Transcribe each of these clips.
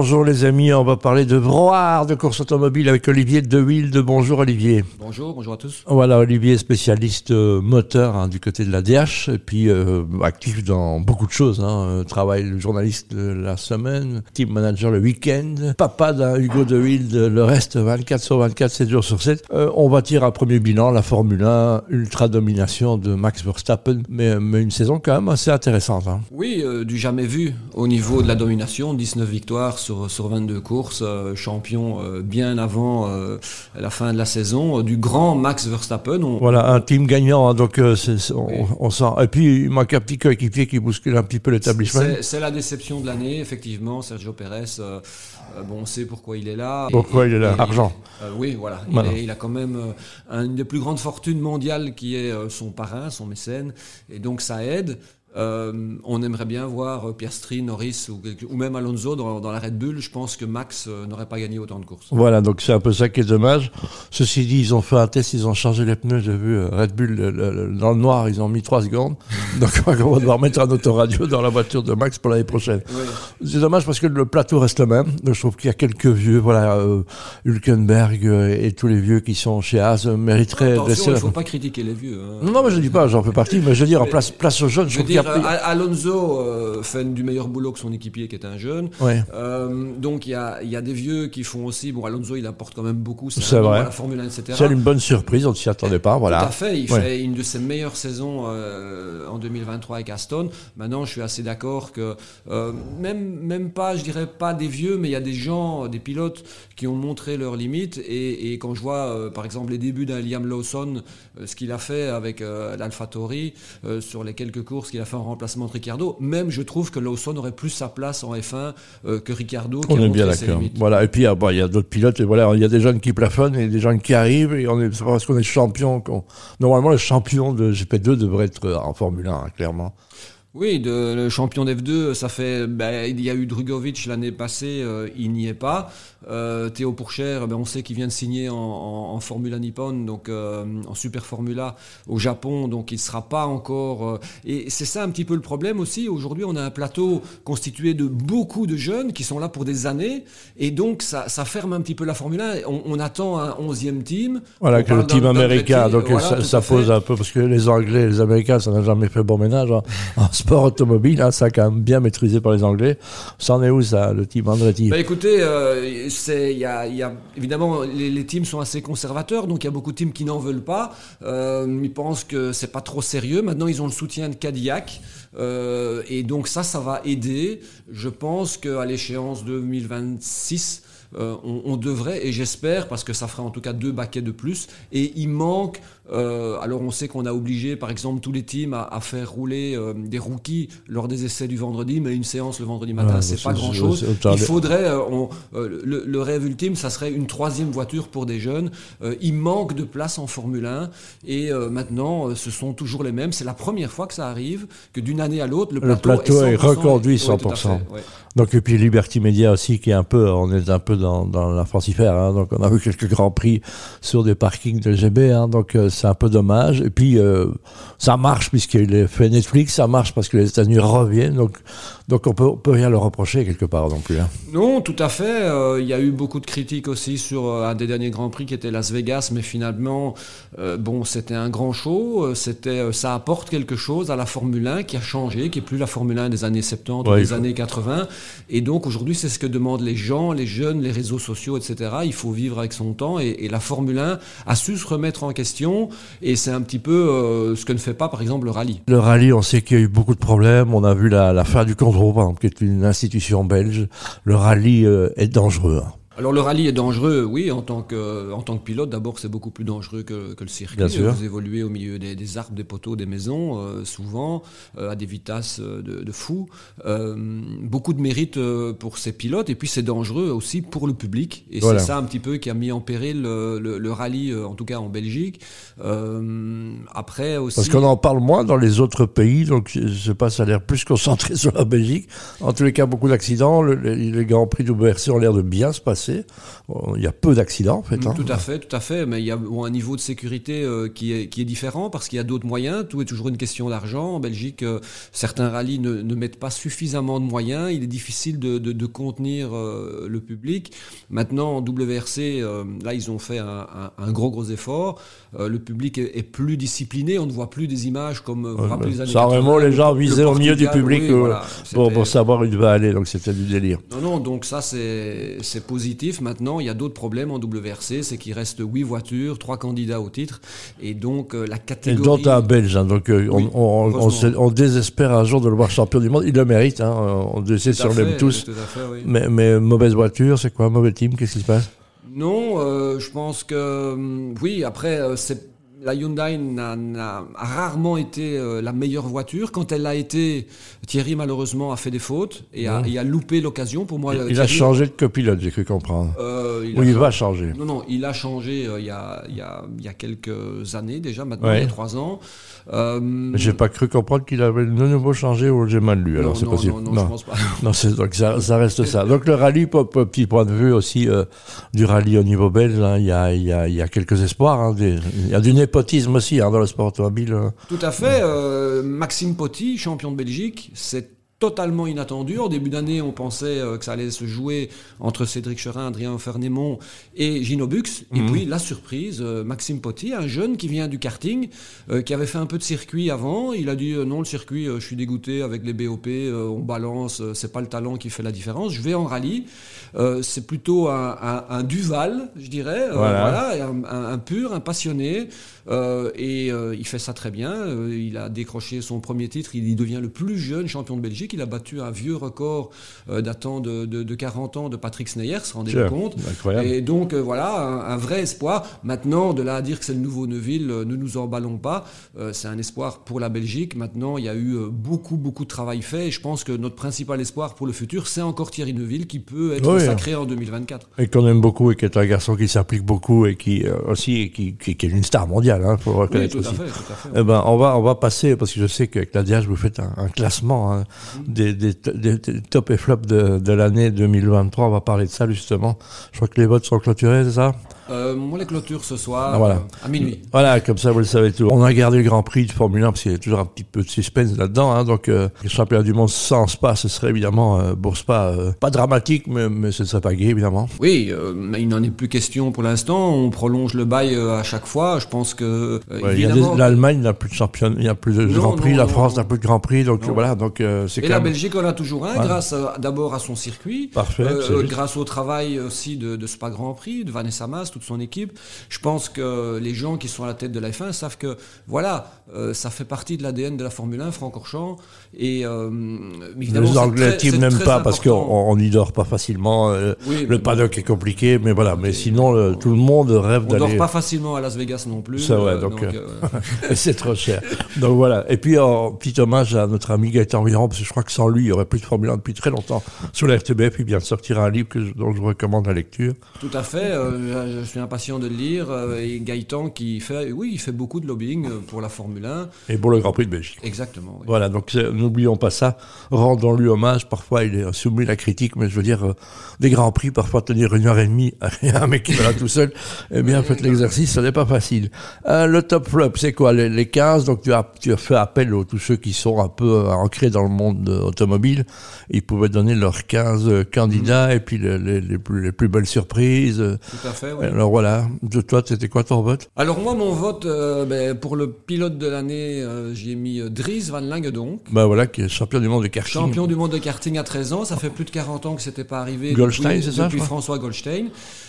Bonjour les amis, on va parler de broire de course automobile avec Olivier De Wilde. Bonjour Olivier. Bonjour, bonjour à tous. Voilà, Olivier spécialiste euh, moteur hein, du côté de la DH et puis euh, actif dans beaucoup de choses. Hein, euh, travail journaliste la semaine, team manager le week-end, papa d'un Hugo De Wilde, le reste 24 sur 24, 7 jours sur 7. on va tirer un premier bilan, la Formule 1, ultra domination de Max Verstappen, mais, mais une saison quand même assez intéressante. Hein. Oui, du jamais vu au niveau de la domination, 19 victoires sur, 22 courses, euh, champion euh, bien avant euh, la fin de la saison, du grand Max Verstappen. Voilà, un team gagnant, hein, donc on, sent. Et puis il manque un petit coéquipier qui bouscule un petit peu l'établissement. C'est la déception de l'année, effectivement, Sergio Pérez. bon, on sait pourquoi il est là. Pourquoi il est là? Argent. oui, voilà. Il, a quand même une des plus grandes fortunes mondiales qui est son parrain, son mécène, et donc ça aide. Euh, on aimerait bien voir Piastri, Norris ou, ou même Alonso dans, la Red Bull. Je pense que Max euh, n'aurait pas gagné autant de courses. Voilà, donc c'est un peu ça qui est dommage. Ceci dit, ils ont fait un test, ils ont changé les pneus. J'ai vu euh, Red Bull dans le noir, ils ont mis 3 secondes. donc on va devoir mettre un autoradio dans la voiture de Max pour l'année prochaine. C'est dommage parce que le plateau reste le même. Je trouve qu'il y a quelques vieux, voilà, Hülkenberg et tous les vieux qui sont chez Haas mériteraient. Attention, il ne faut pas critiquer les vieux. Hein. Non, mais je dis pas, j'en fais partie, mais je veux dire, en place, place aux jeunes, je, je euh, Alonso euh, fait du meilleur boulot que son équipier qui est un jeune. Euh, donc il y a, des vieux qui font aussi. Bon, Alonso il apporte quand même beaucoup. C'est vrai. La Formule 1, etc. C'est une bonne surprise, on ne s'y attendait pas. Voilà. Tout à fait. Il fait une de ses meilleures saisons en 2023 avec Aston. Maintenant, je suis assez d'accord que même, même pas, je dirais pas des vieux, mais il y a des gens, des pilotes qui ont montré leurs limites. Et, quand je vois, par exemple, les débuts d'un Liam Lawson, ce qu'il a fait avec l'AlphaTauri sur les quelques courses qu'il a fait en remplacement de Ricardo. Même je trouve que Lawson aurait plus sa place en F1 euh, que Ricardo. Qui on est bien d'accord. Voilà. Et puis ah, il y a d'autres pilotes. Et voilà, il y a des jeunes qui plafonnent et des jeunes qui arrivent. Et on est parce qu'on est champion. Normalement, le champion de GP2 devrait être en Formule 1, hein, clairement. Oui, de, le champion d'F2, ça fait. Ben, il y a eu Drugovic l'année passée, euh, il n'y est pas. Euh, Théo Pourchère, ben, on sait qu'il vient de signer en, en, Formula Nippon, donc euh, en Super Formula au Japon, donc il ne sera pas encore. et c'est ça un petit peu le problème aussi. Aujourd'hui, on a un plateau constitué de beaucoup de jeunes qui sont là pour des années, et donc ça, ça ferme un petit peu la Formule 1. On, on attend un 11e team. Voilà, que le team américain, donc ça, ça pose un peu, parce que les Anglais, les Américains, ça n'a jamais fait bon ménage. Hein sport automobile, hein, ça quand même bien maîtrisé par les Anglais. C'en est où ça, le team Andretti? Bah Écoutez, euh, y a, évidemment, les, teams sont assez conservateurs, donc il y a beaucoup de teams qui n'en veulent pas. Euh, ils pensent que c'est pas trop sérieux. Maintenant, ils ont le soutien de Cadillac. Euh, et donc ça, ça va aider. Je pense qu'à l'échéance 2026, euh, on, devrait, et j'espère, parce que ça fera en tout cas deux baquets de plus, et il manque, euh, alors on sait qu'on a obligé par exemple tous les teams à, faire rouler euh, des rookies lors des essais du vendredi, mais une séance le vendredi matin, c'est pas grand chose. Il faudrait, le, le, rêve ultime, ça serait une troisième voiture pour des jeunes. il manque de place en Formule 1, et maintenant ce sont toujours les mêmes. C'est la première fois que ça arrive, que d'une année à l'autre, le plateau, est, reconduit 100%. Donc, et puis Liberty Media aussi, qui est un peu, on est un peu dans, la francifère. Hein, donc on a vu quelques grands prix sur des parkings de GB. Hein, donc euh, c'est un peu dommage. Et puis euh, ça marche puisqu'il est fait Netflix, ça marche parce que les États-Unis reviennent. Donc donc on peut, peut rien leur reprocher quelque part non plus. Hein. Non, tout à fait. Euh, il y a eu beaucoup de critiques aussi sur un des derniers grands prix qui était Las Vegas, mais finalement, bon, c'était un grand show. C'était, ça apporte quelque chose à la Formule 1 qui a changé, qui est plus la Formule 1 des années 70 ou des années 80. Et donc aujourd'hui, c'est ce que demandent les gens, les jeunes, les réseaux sociaux, etc. Il faut vivre avec son temps et, la Formule 1 a su se remettre en question et c'est un petit peu euh, ce que ne fait pas par exemple le rallye. Le rallye, on sait qu'il y a eu beaucoup de problèmes. On a vu la, la fin du contrôle, par exemple, qui est une institution belge. Le rallye euh, est dangereux. Alors le rallye est dangereux, oui, en tant que, en tant que pilote. D'abord, c'est beaucoup plus dangereux que, que le circuit. Vous évoluez au milieu des, des arbres, des poteaux, des maisons, euh, souvent, euh, à des vitesses euh, de, de fou. beaucoup de mérite pour ces pilotes, et puis c'est dangereux aussi pour le public. Et c'est ça un petit peu qui a mis en péril le, le, rallye, en tout cas en Belgique. après aussi... Parce qu'on en parle moins dans les autres pays, donc je sais pas, ça a l'air plus concentré sur la Belgique. En tous les cas, beaucoup d'accidents. Les, les Grands Prix WRC ont l'air de bien se passer Il y a peu d'accidents, en fait. Hein. Tout à fait, tout à fait. Mais il y a un niveau de sécurité euh, qui, est, qui est différent parce qu'il y a d'autres moyens. Tout est toujours une question d'argent. En Belgique, euh, certains rallyes ne, ne, mettent pas suffisamment de moyens. Il est difficile de, de, de contenir euh, le public. Maintenant, en WRC, là, ils ont fait un, un, un gros, gros effort. le public est, est, plus discipliné. On ne voit plus des images comme vous ouais, rappelez les années Ça, vraiment, les gens visaient au milieu du public oui, voilà, pour, pour, savoir où il devait aller. Donc, c'était du délire. Non, non, donc ça, c'est positif. Maintenant, il y a d'autres problèmes en WRC. C'est qu'il reste 8 voitures, 3 candidats au titre. Et donc, euh, la catégorie. Et dont un Belge. Hein, donc, euh, oui, on, on, on, on, désespère un jour de le voir champion du monde. Il le mérite. Hein, on essaie sur l'aime tous. Fait, oui. mais, mais mauvaise voiture, c'est quoi? Mauvais team Qu'est-ce qui se passe? Non, euh, je pense que oui. Après, euh, c'est la Hyundai n'a, a rarement été euh, la meilleure voiture. Quand elle l'a été, Thierry malheureusement a fait des fautes et a, et a loupé l'occasion. Pour moi, il, Thierry, a changé de copilote, j'ai cru comprendre. Euh, il Ou il va changer. Non, non, il a changé euh, il, y a, il, y a, il y a quelques années déjà, maintenant ouais. il y a trois ans. J'ai pas cru comprendre qu'il avait de nouveau changé ou j'ai mal lu. Non, alors c'est non, possible. Non, non, non, je pense pas. non, donc ça, ça reste ça. Donc le rallye, petit point de vue aussi du rallye au niveau belge, hein, il y, a, quelques espoirs. Hein, il y a du népotisme aussi hein, dans le sport automobile. Tout à fait. Euh, Maxime Potti, champion de Belgique, c'est totalement inattendu. En début d'année, on pensait que ça allait se jouer entre Cédric Cherin, Adrien Fernémont et Gino Bux. Et mmh. puis, la surprise, euh, Maxime Potti, un jeune qui vient du karting, euh, qui avait fait un peu de circuit avant. Il a dit euh, non, le circuit, je suis dégoûté avec les BOP, on balance, c'est pas le talent qui fait la différence. Je vais en rallye. c'est plutôt un, un, un, Duval, je dirais. Voilà. voilà un, un, pur, un passionné. et il fait ça très bien. il a décroché son premier titre. Il devient le plus jeune champion de Belgique. Il a battu un vieux record euh, datant de, de, de, 40 ans de Patrick Sneyer, se rendez-vous compte Incroyable. Et donc euh, voilà, un, un, vrai espoir. Maintenant, de là à dire que c'est le nouveau Neuville, euh, ne nous emballons pas. C'est un espoir pour la Belgique. Maintenant, il y a eu beaucoup, beaucoup de travail fait. Et je pense que notre principal espoir pour le futur, c'est encore Thierry Neuville qui peut être oui, sacré en 2024. Et qu'on aime beaucoup et qui est un garçon qui s'applique beaucoup et qui aussi qui, qui, qui, est une star mondiale, hein, faut reconnaître oui, tout aussi. À fait, tout à fait, eh ben, on va on va passer parce que je sais qu'avec la DH vous faites un, un classement. Hein, des, des, des, top et flop de, de l'année 2023. On va parler de ça justement. Je crois que les votes sont clôturés, c'est ça? Euh, moi, les clôtures ce soir, ah, voilà. euh, à minuit. Voilà, comme ça, vous le savez tout. On a gardé le Grand Prix de Formule 1 parce qu'il y a toujours un petit peu de suspense là-dedans. Hein, donc, euh, le championnat du monde sans Spa, ce serait évidemment euh, pour Spa, euh, pas dramatique, mais, mais ce ne serait pas gay, évidemment. Oui, euh, mais il n'en est plus question pour l'instant. On prolonge le bail euh, à chaque fois. Je pense que ouais, évidemment... l'Allemagne n'a plus de champion, il n'y a plus de non, Grand Prix, non, la France n'a plus de Grand Prix, donc voilà. Donc c'est. Et la. Belgique en a toujours un, ouais. grâce d'abord à son circuit, Parfait, grâce au travail aussi de, de Spa Grand Prix, de Vanessa Mas, toute son équipe. Je pense que les gens qui sont à la tête de la F1 savent que, voilà, euh, ça fait partie de l'ADN de la Formule 1, Francorchamps. Et euh, évidemment, les Anglais qui n'aiment pas important. parce qu'on n'y dort pas facilement. Euh, oui, le paddock est compliqué, mais voilà. Mais sinon, le, tout le monde rêve d'aller. On dort pas facilement à Las Vegas non plus. Ça, ouais, donc, c'est trop cher. Donc voilà. Et puis, en petit hommage à notre ami Gaëtan Viran, parce que je crois que sans lui, il n'y aurait plus de Formule 1 depuis très longtemps sur la RTBF. Il vient de sortir un livre que dont je vous recommande la lecture. Tout à fait. je suis impatient de le lire. Et Gaëtan qui fait, oui, il fait beaucoup de lobbying pour la Formule 1. Et pour le Grand Prix de Belgique. Exactement. Oui. Voilà, donc n'oublions pas ça. Rendons-lui hommage. Parfois, il est soumis à la critique, mais je veux dire, euh, des Grands Prix, parfois tenir une heure et demie à un mec qui va là tout seul, eh bien, faites l'exercice, ce n'est pas facile. Euh, le top flop, c'est quoi? Les, les, 15 Donc, tu as, tu as fait appel à tous ceux qui sont un peu euh, ancrés dans le monde automobile. Ils pouvaient donner leurs 15 candidats mmh. et puis les, les, les, plus, les plus belles surprises. Tout à fait, oui. Alors voilà, de toi, c'était quoi ton vote? Alors moi, mon vote, euh, ben, pour le pilote de l'année, euh, j'ai mis Dries Van Lange donc. Bah voilà, qui est champion du monde de karting. Champion du monde de karting à 13 ans, ça fait plus de 40 ans que c'était pas arrivé. Goldstein, c'est ça Depuis François Goldstein.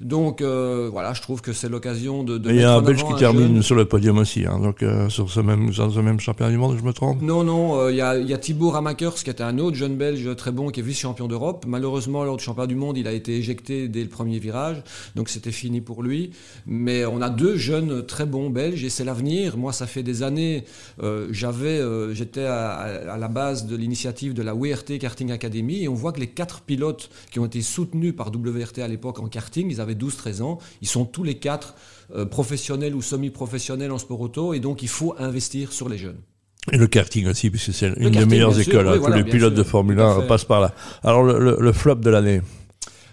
Donc euh, voilà, je trouve que c'est l'occasion de. de il y a un Belge qui termine jeune. sur le podium aussi, hein, donc euh, sur ce même, sur ce même championnat du monde, je me trompe? Non, non, euh, il y, a, y a Thibaut Ramakers qui était un autre jeune Belge très bon qui est vice-champion d'Europe. Malheureusement, lors du championnat du monde, il a été éjecté dès le premier virage, donc c'était fini pour lui. Mais on a deux jeunes très bons Belges et c'est l'avenir. Moi, ça fait des années, euh, euh, j'étais à, à, la base de l'initiative de la WRT Karting Academy et on voit que les quatre pilotes qui ont été soutenus par WRT à l'époque en karting, ils avaient 12-13 ans. Ils sont tous les quatre euh, professionnels ou semi-professionnels en sport auto et donc il faut investir sur les jeunes. Et le karting aussi, puisque c'est une des meilleures écoles. Sûr, oui, hein, voilà, tous les pilotes sûr, de Formule 1 passent par là. Alors le, le, le flop de l'année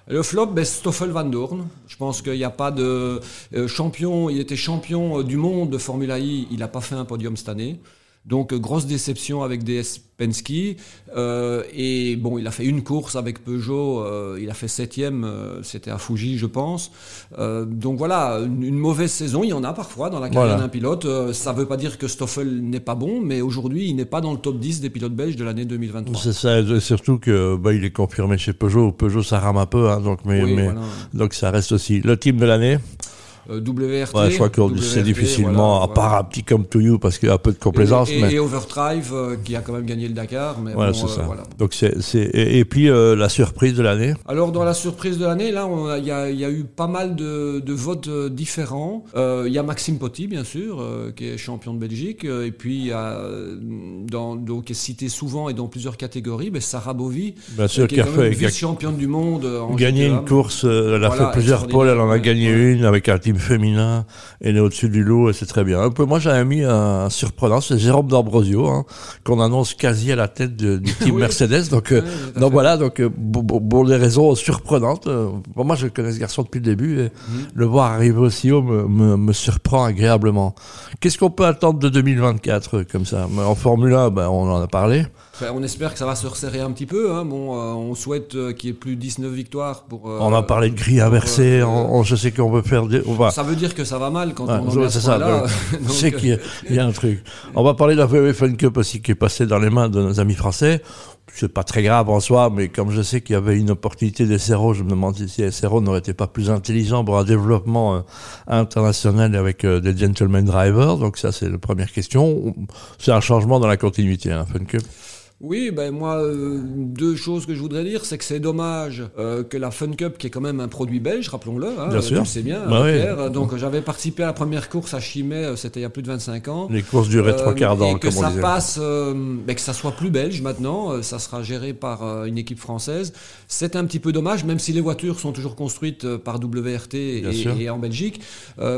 Le flop, ben, Stoffel Van Dorn. Je pense qu'il n'y a pas de champion. Il était champion du monde de Formula I. Il n'a pas fait un podium cette année. Donc grosse déception avec DS Penske. Euh, et bon, il a fait une course avec Peugeot, euh, il a fait septième, euh, c'était à Fuji, je pense. Euh, donc voilà, une, mauvaise saison, il y en a parfois dans la carrière d'un pilote. Euh, ça ne veut pas dire que Stoffel n'est pas bon, mais aujourd'hui, il n'est pas dans le top 10 des pilotes belges de l'année 2023. C'est ça, surtout que bah, il est confirmé chez Peugeot. Peugeot, ça rame un peu, hein, donc mais, mais donc ça reste aussi le team de l'année. Euh, WRT. Ouais, je crois que c'est difficilement, à part un petit comme To You, parce qu'il y a un peu de complaisance. Et, mais... Overdrive, euh, qui a quand même gagné le Dakar. Mais voilà, c'est ça. Donc c'est, et, et, puis euh, la surprise de l'année Alors, dans la surprise de l'année, là, il y, y, a eu pas mal de, de votes différents. Il y a Maxime Potti, bien sûr, qui est champion de Belgique. et puis, a, dans, donc, qui est cité souvent et dans plusieurs catégories, mais Sarah Bovi, sûr, qui est quand même vice-championne du monde. En gagné une course, elle a fait plusieurs pôles, elle en a gagné une avec un team féminin, elle est au-dessus du lot et c'est très bien. Moi, j'avais mis un, surprenant, c'est Jérôme D'Ambrosio, hein, qu'on annonce quasi à la tête du team Mercedes. Donc, euh, donc voilà, donc euh, pour, des raisons surprenantes. Euh, moi, je connais ce garçon depuis le début et mhm. le voir arriver aussi haut me, me, me surprend agréablement. Qu'est-ce qu'on peut attendre de 2024 comme ça? En Formule 1, ben, on en a parlé on espère que ça va se resserrer un petit peu. Hein. Bon, euh, on souhaite euh, qu'il y ait plus 19 victoires. Pour, euh, on a parlé de gris inversé. On, je sais qu'on veut faire. Des, on va... Ça veut dire que ça va mal quand on en est ça, là. Sais qu'il y, a un truc. On va parler de la VW Fun Cup aussi qui est passé dans les mains de nos amis français. C'est pas très grave en soi, mais comme je sais qu'il y avait une opportunité des SRO, je me demande si SRO n'aurait été pas plus intelligent pour un développement international avec des gentlemen drivers. Donc ça, c'est la première question. C'est un changement dans la continuité, hein, Fun Cup. Oui, ben moi, euh, deux choses que je voudrais dire, c'est que c'est dommage euh, que la Fun Cup, qui est quand même un produit belge, rappelons-le, hein, bien sûr. c'est bien, bah Pierre, donc j'avais participé à la première course à Chimay, euh, c'était il y a plus de 25 ans. Les courses duraient trois quarts d'heure, comme ça passe, ben que ça soit plus belge maintenant, ça sera géré par une équipe française. C'est un petit peu dommage, même si les voitures sont toujours construites par WRT et, et, en Belgique.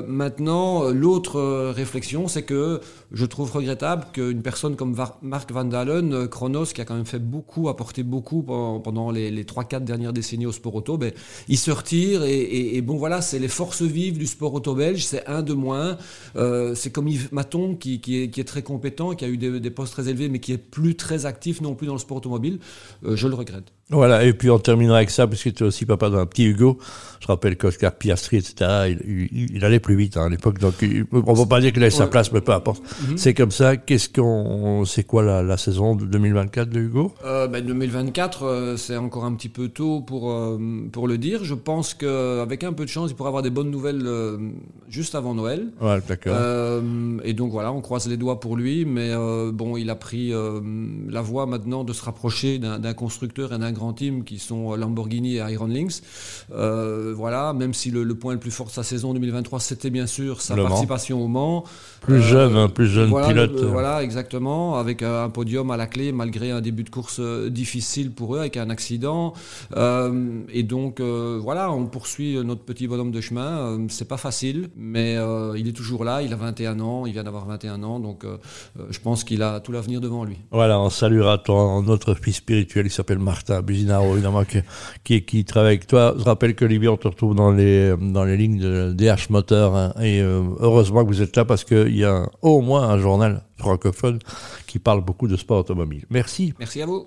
maintenant, l'autre réflexion, c'est que je trouve regrettable qu'une personne comme Mark Van Dalen, qui a quand même fait beaucoup, apporté beaucoup pendant les, les 3-4 dernières décennies au sport auto, ben, il se retire et, bon voilà, c'est les forces vives du sport auto belge, c'est un de moins. Euh, c'est comme Yves Maton qui, est, très compétent, qui a eu des, postes très élevés, mais qui est plus très actif non plus dans le sport automobile. Euh, je le regrette. Voilà, et puis on terminera avec ça, parce que tu es aussi papa d'un petit Hugo. Je rappelle qu'Oscar Piastri, etc., il, il, allait plus vite hein, à l'époque, donc on ne peut pas dire qu'il ait sa place, mais peu importe. Mhm. C'est comme ça. Qu'est-ce qu'on, c'est quoi la, la, saison de 2024 de Hugo? Euh, ben 2024, euh, c'est encore un petit peu tôt pour, euh, pour le dire. Je pense qu'avec un peu de chance, il pourra avoir des bonnes nouvelles juste avant Noël. Ouais, d'accord. et donc voilà, on croise les doigts pour lui, mais bon, il a pris la voie maintenant de se rapprocher d'un constructeur et d'un grand team qui sont Lamborghini et Iron Lynx. Euh, voilà, même si le, point le plus fort de sa saison 2023, c'était bien sûr sa participation au Mans. Plus euh, jeune, hein, plus jeune pilote. voilà, exactement, avec un podium à la clé malgré un début de course euh, difficile pour eux, avec un accident. et donc, voilà, on poursuit notre petit bonhomme de chemin. c'est pas facile, mais il est toujours là. Il a 21 ans, il vient d'avoir 21 ans, donc je pense qu'il a tout l'avenir devant lui. Voilà, on saluera ton, notre fils spirituel qui s'appelle Martin Évidemment, qui, qui, travaille avec toi. Je rappelle que Olivier, on te retrouve dans les, dans les lignes de DH Moteur. Hein, et euh, heureusement que vous êtes là parce qu'il y a au moins un journal francophone qui parle beaucoup de sport automobile. Merci. Merci à vous.